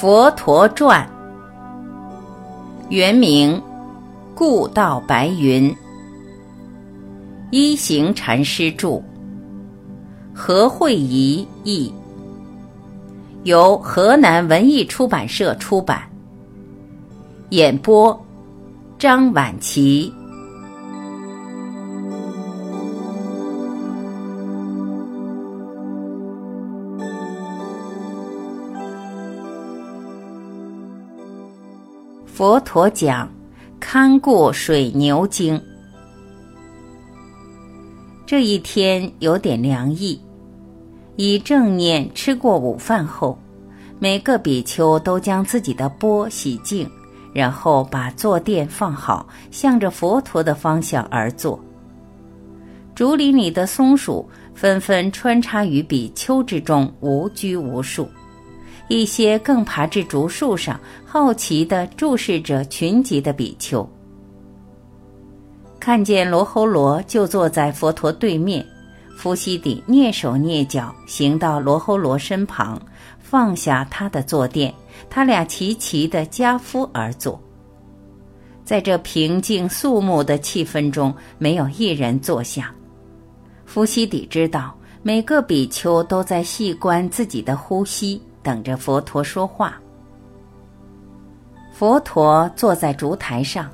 佛陀传》原名故道白云，一行禅师著，何慧仪译，由河南文艺出版社出版。演播：张晚琪。陀讲《看过水牛经》。这一天有点凉意，以正念吃过午饭后，每个比丘都将自己的钵洗净，然后把坐垫放好，向着佛陀的方向而坐。竹林里的松鼠纷纷穿插于比丘之中，无拘无束。一些更爬至竹树上，好奇地注视着群集的比丘。看见罗侯罗就坐在佛陀对面，伏羲底蹑手蹑脚行到罗侯罗身旁，放下他的坐垫，他俩齐齐的夹夫而坐。在这平静肃穆的气氛中，没有一人坐下。伏羲底知道，每个比丘都在细观自己的呼吸。等着佛陀说话。佛陀坐在烛台上，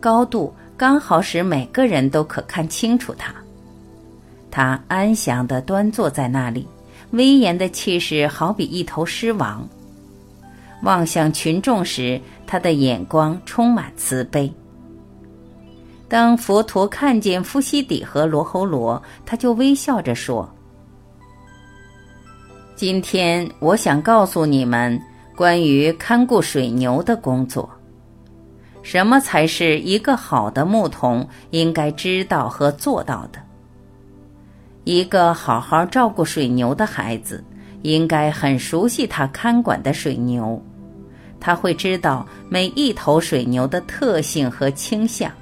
高度刚好使每个人都可看清楚他。他安详的端坐在那里，威严的气势好比一头狮王。望向群众时，他的眼光充满慈悲。当佛陀看见夫西底和罗侯罗，他就微笑着说。今天我想告诉你们关于看顾水牛的工作。什么才是一个好的牧童应该知道和做到的？一个好好照顾水牛的孩子，应该很熟悉他看管的水牛，他会知道每一头水牛的特性和倾向，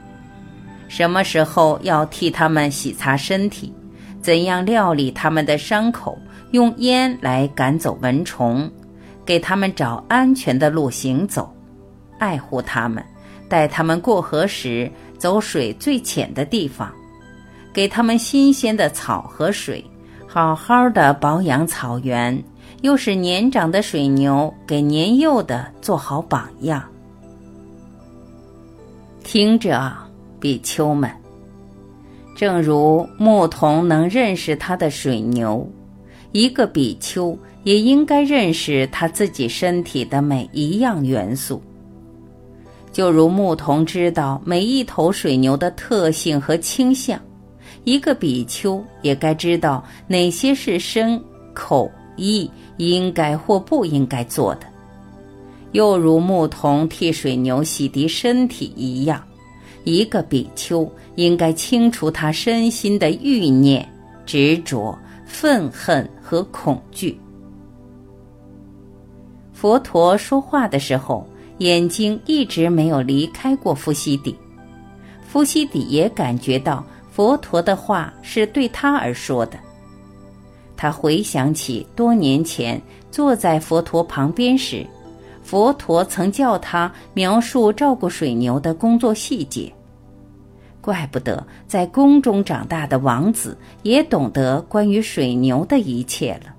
什么时候要替他们洗擦身体，怎样料理他们的伤口。用烟来赶走蚊虫，给他们找安全的路行走，爱护他们，带他们过河时走水最浅的地方，给他们新鲜的草和水，好好的保养草原，又使年长的水牛给年幼的做好榜样。听着，比丘们，正如牧童能认识他的水牛。一个比丘也应该认识他自己身体的每一样元素，就如牧童知道每一头水牛的特性和倾向，一个比丘也该知道哪些是身、口、意应该或不应该做的。又如牧童替水牛洗涤身体一样，一个比丘应该清除他身心的欲念、执着。愤恨和恐惧。佛陀说话的时候，眼睛一直没有离开过夫西底。夫西底也感觉到佛陀的话是对他而说的。他回想起多年前坐在佛陀旁边时，佛陀曾叫他描述照顾水牛的工作细节。怪不得在宫中长大的王子也懂得关于水牛的一切了。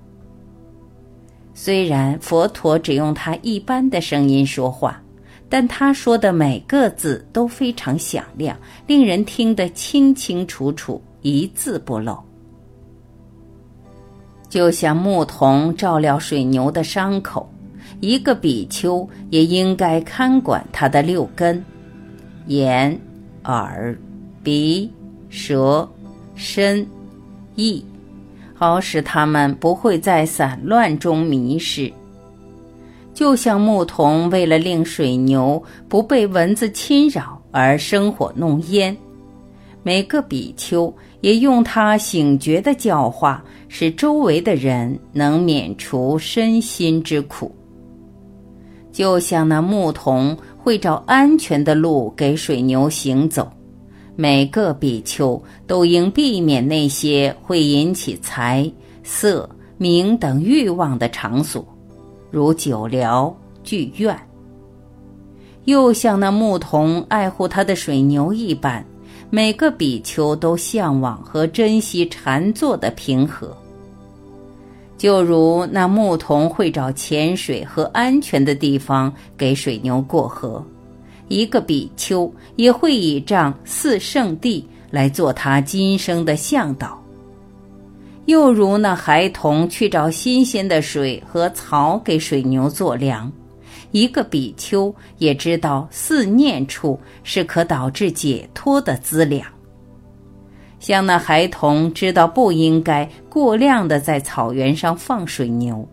虽然佛陀只用他一般的声音说话，但他说的每个字都非常响亮，令人听得清清楚楚，一字不漏。就像牧童照料水牛的伤口，一个比丘也应该看管他的六根：眼、耳。鼻、舌、身、意，好使他们不会在散乱中迷失。就像牧童为了令水牛不被蚊子侵扰而生火弄烟，每个比丘也用他醒觉的教化，使周围的人能免除身心之苦。就像那牧童会找安全的路给水牛行走。每个比丘都应避免那些会引起财色名等欲望的场所，如酒寮、剧院。又像那牧童爱护他的水牛一般，每个比丘都向往和珍惜禅坐的平和。就如那牧童会找浅水和安全的地方给水牛过河，一个比丘也会倚仗四圣地来做他今生的向导。又如那孩童去找新鲜的水和草给水牛做粮，一个比丘也知道四念处是可导致解脱的资粮。像那孩童知道不应该过量的在草原上放水牛，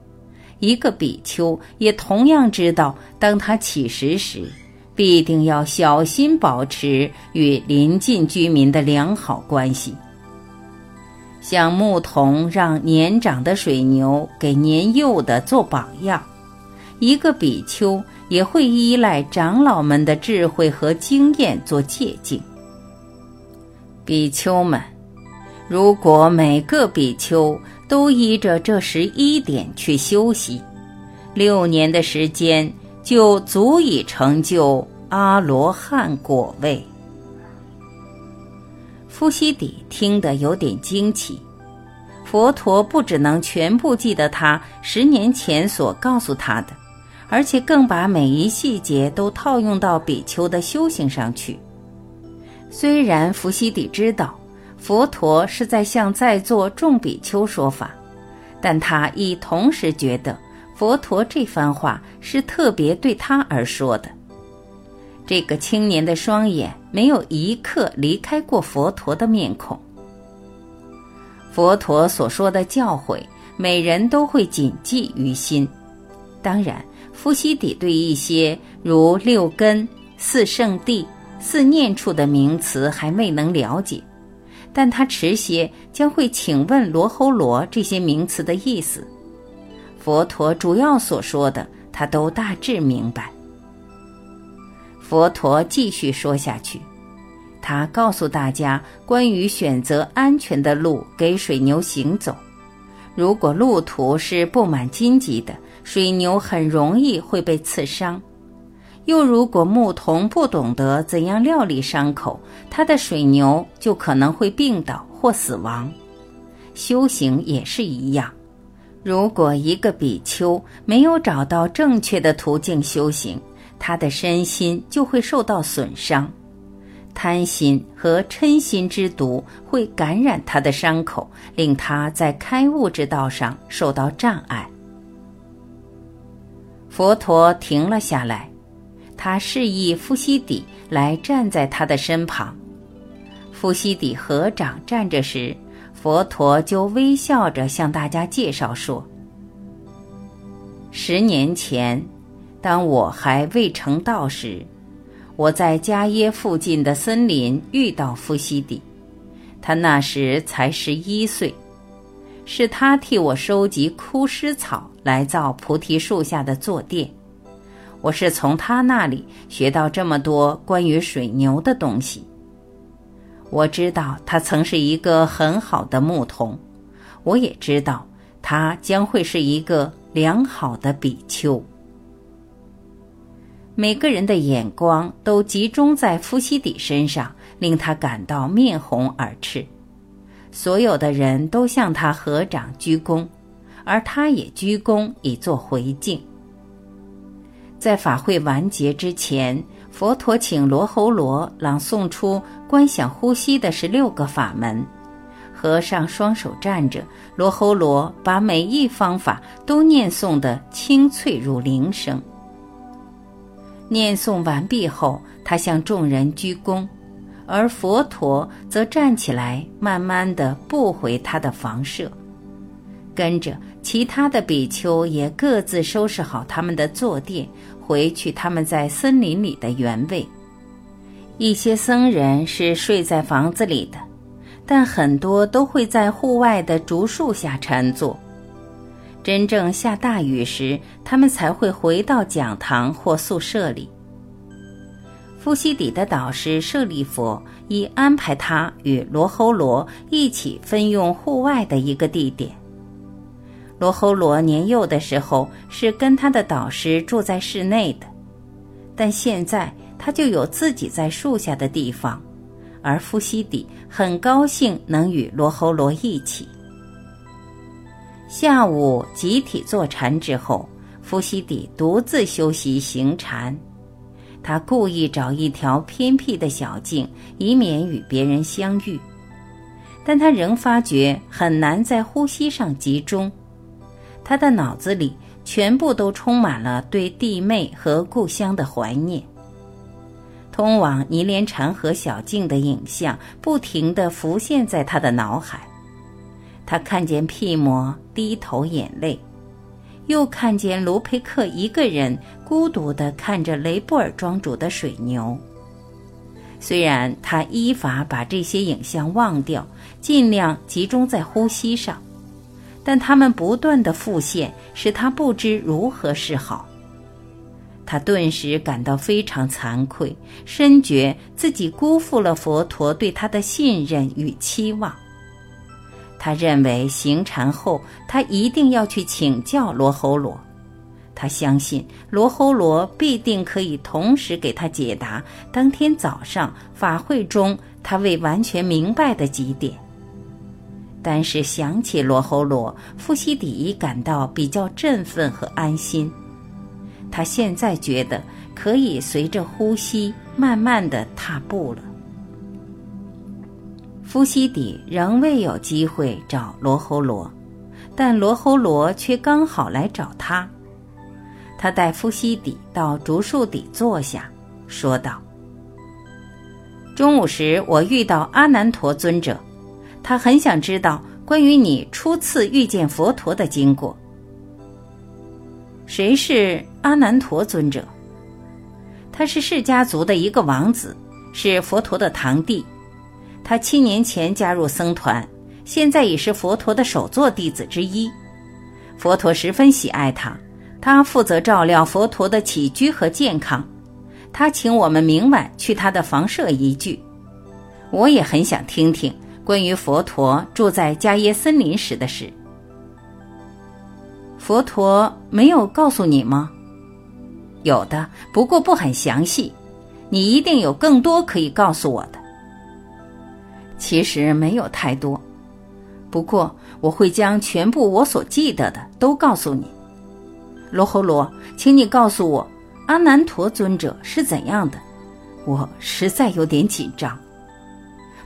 一个比丘也同样知道，当他乞食时，必定要小心保持与邻近居民的良好关系。像牧童让年长的水牛给年幼的做榜样，一个比丘也会依赖长老们的智慧和经验做借鉴。比丘们，如果每个比丘都依着这十一点去修习，六年的时间就足以成就阿罗汉果位。夫西底听得有点惊奇，佛陀不只能全部记得他十年前所告诉他的，而且更把每一细节都套用到比丘的修行上去。虽然伏羲底知道佛陀是在向在座众比丘说法，但他亦同时觉得佛陀这番话是特别对他而说的。这个青年的双眼没有一刻离开过佛陀的面孔。佛陀所说的教诲，每人都会谨记于心。当然，伏羲底对一些如六根、四圣地。四念处的名词还未能了解，但他迟些将会请问罗侯罗这些名词的意思。佛陀主要所说的，他都大致明白。佛陀继续说下去，他告诉大家关于选择安全的路给水牛行走。如果路途是布满荆棘的，水牛很容易会被刺伤。又如果牧童不懂得怎样料理伤口，他的水牛就可能会病倒或死亡。修行也是一样，如果一个比丘没有找到正确的途径修行，他的身心就会受到损伤。贪心和嗔心之毒会感染他的伤口，令他在开悟之道上受到障碍。佛陀停了下来。他示意夫西底来站在他的身旁。夫西底合掌站着时，佛陀就微笑着向大家介绍说：“十年前，当我还未成道时，我在迦耶附近的森林遇到夫西底，他那时才十一岁，是他替我收集枯尸草来造菩提树下的坐垫。”我是从他那里学到这么多关于水牛的东西。我知道他曾是一个很好的牧童，我也知道他将会是一个良好的比丘。每个人的眼光都集中在夫西底身上，令他感到面红耳赤。所有的人都向他合掌鞠躬，而他也鞠躬以作回敬。在法会完结之前，佛陀请罗侯罗朗诵出观想呼吸的十六个法门。和尚双手站着，罗侯罗把每一方法都念诵得清脆如铃声。念诵完毕后，他向众人鞠躬，而佛陀则站起来，慢慢地步回他的房舍。跟着其他的比丘也各自收拾好他们的坐垫。回去，他们在森林里的原位。一些僧人是睡在房子里的，但很多都会在户外的竹树下禅坐。真正下大雨时，他们才会回到讲堂或宿舍里。夫西底的导师舍利佛已安排他与罗睺罗一起分用户外的一个地点。罗侯罗年幼的时候是跟他的导师住在室内的，但现在他就有自己在树下的地方，而夫西底很高兴能与罗侯罗一起。下午集体坐禅之后，夫西底独自休息行禅。他故意找一条偏僻的小径，以免与别人相遇。但他仍发觉很难在呼吸上集中。他的脑子里全部都充满了对弟妹和故乡的怀念。通往尼连禅河小径的影像不停地浮现在他的脑海。他看见屁魔低头眼泪，又看见卢佩克一个人孤独地看着雷布尔庄主的水牛。虽然他依法把这些影像忘掉，尽量集中在呼吸上。但他们不断的复现，使他不知如何是好。他顿时感到非常惭愧，深觉自己辜负了佛陀对他的信任与期望。他认为行禅后，他一定要去请教罗睺罗。他相信罗睺罗必定可以同时给他解答当天早上法会中他未完全明白的几点。但是想起罗侯罗，夫西底感到比较振奋和安心。他现在觉得可以随着呼吸慢慢的踏步了。夫西底仍未有机会找罗侯罗，但罗侯罗却刚好来找他。他带夫西底到竹树底坐下，说道：“中午时我遇到阿难陀尊者。”他很想知道关于你初次遇见佛陀的经过。谁是阿难陀尊者？他是释家族的一个王子，是佛陀的堂弟。他七年前加入僧团，现在已是佛陀的首座弟子之一。佛陀十分喜爱他，他负责照料佛陀的起居和健康。他请我们明晚去他的房舍一聚。我也很想听听。关于佛陀住在迦耶森林时的事，佛陀没有告诉你吗？有的，不过不很详细。你一定有更多可以告诉我的。其实没有太多，不过我会将全部我所记得的都告诉你。罗侯罗，请你告诉我，阿难陀尊者是怎样的？我实在有点紧张。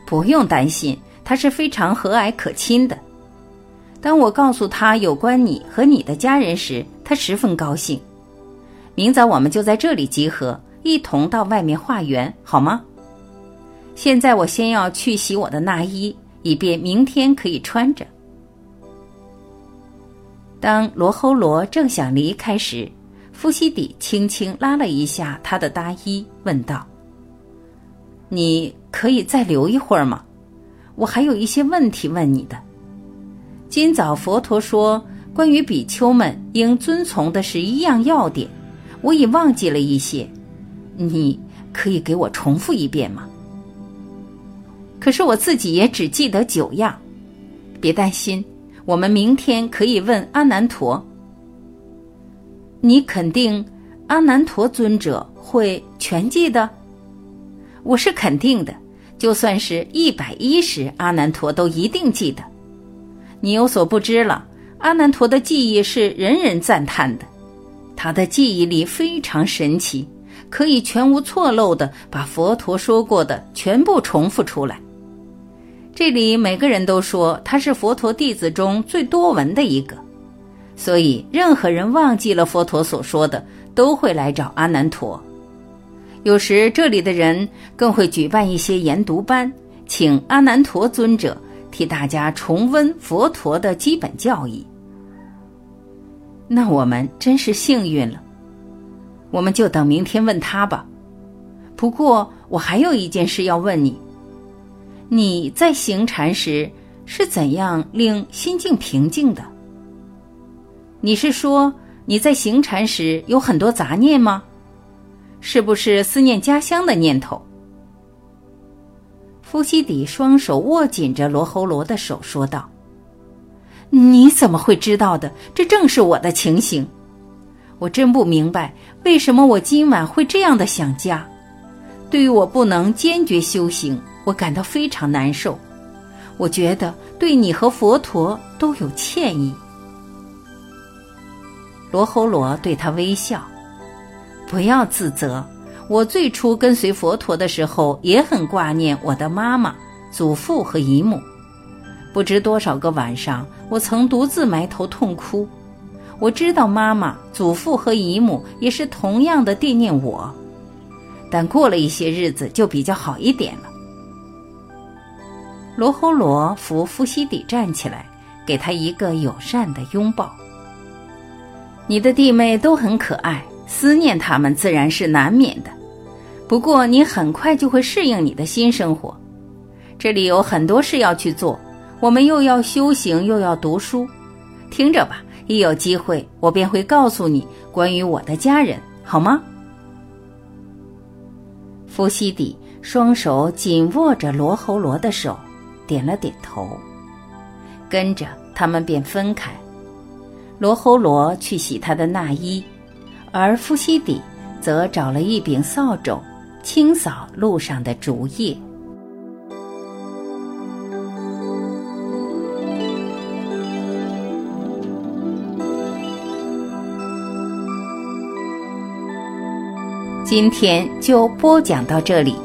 不用担心。他是非常和蔼可亲的。当我告诉他有关你和你的家人时，他十分高兴。明早我们就在这里集合，一同到外面化缘，好吗？现在我先要去洗我的那衣，以便明天可以穿着。当罗睺罗正想离开时，夫西底轻轻拉了一下他的大衣，问道：“你可以再留一会儿吗？”我还有一些问题问你的。今早佛陀说，关于比丘们应遵从的是一样要点，我已忘记了一些，你可以给我重复一遍吗？可是我自己也只记得九样。别担心，我们明天可以问阿难陀。你肯定阿难陀尊者会全记得？我是肯定的。就算是一百一十，阿难陀都一定记得。你有所不知了，阿难陀的记忆是人人赞叹的，他的记忆力非常神奇，可以全无错漏的把佛陀说过的全部重复出来。这里每个人都说他是佛陀弟子中最多闻的一个，所以任何人忘记了佛陀所说的，都会来找阿难陀。有时这里的人更会举办一些研读班，请阿难陀尊者替大家重温佛陀的基本教义。那我们真是幸运了，我们就等明天问他吧。不过我还有一件事要问你：你在行禅时是怎样令心境平静的？你是说你在行禅时有很多杂念吗？是不是思念家乡的念头？夫西底双手握紧着罗侯罗的手，说道：“你怎么会知道的？这正是我的情形。我真不明白，为什么我今晚会这样的想家。对于我不能坚决修行，我感到非常难受。我觉得对你和佛陀都有歉意。罗侯罗对他微笑，不要自责。我最初跟随佛陀的时候，也很挂念我的妈妈、祖父和姨母。不知多少个晚上，我曾独自埋头痛哭。我知道妈妈、祖父和姨母也是同样的惦念我，但过了一些日子就比较好一点了。罗侯罗扶夫西底站起来，给他一个友善的拥抱。你的弟妹都很可爱，思念他们自然是难免的。不过你很快就会适应你的新生活。这里有很多事要去做，我们又要修行又要读书。听着吧。一有机会，我便会告诉你关于我的家人，好吗？夫西底双手紧握着罗侯罗的手，点了点头。跟着他们便分开，罗侯罗去洗他的那衣，而夫西底则找了一柄扫帚，清扫路上的竹叶。今天就播讲到这里，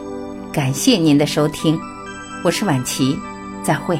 感谢您的收听，我是婉琪，再会。